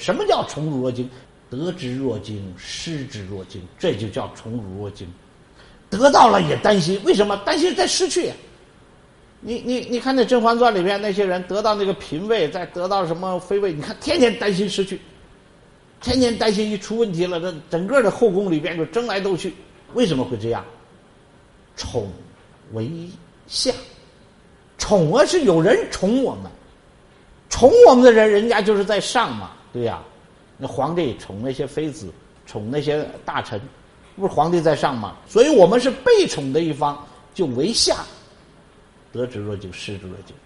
什么叫宠辱若惊？得之若惊，失之若惊，这就叫宠辱若惊。得到了也担心，为什么？担心再失去。你你你看那《甄嬛传》里边那些人得到那个嫔位，再得到什么妃位，你看天天担心失去，天天担心一出问题了，这整个的后宫里边就争来斗去。为什么会这样？宠为下，宠啊是有人宠我们，宠我们的人，人家就是在上嘛，对呀。那皇帝宠那些妃子，宠那些大臣，不是皇帝在上吗？所以我们是被宠的一方，就为下。得之若惊，失之若惊。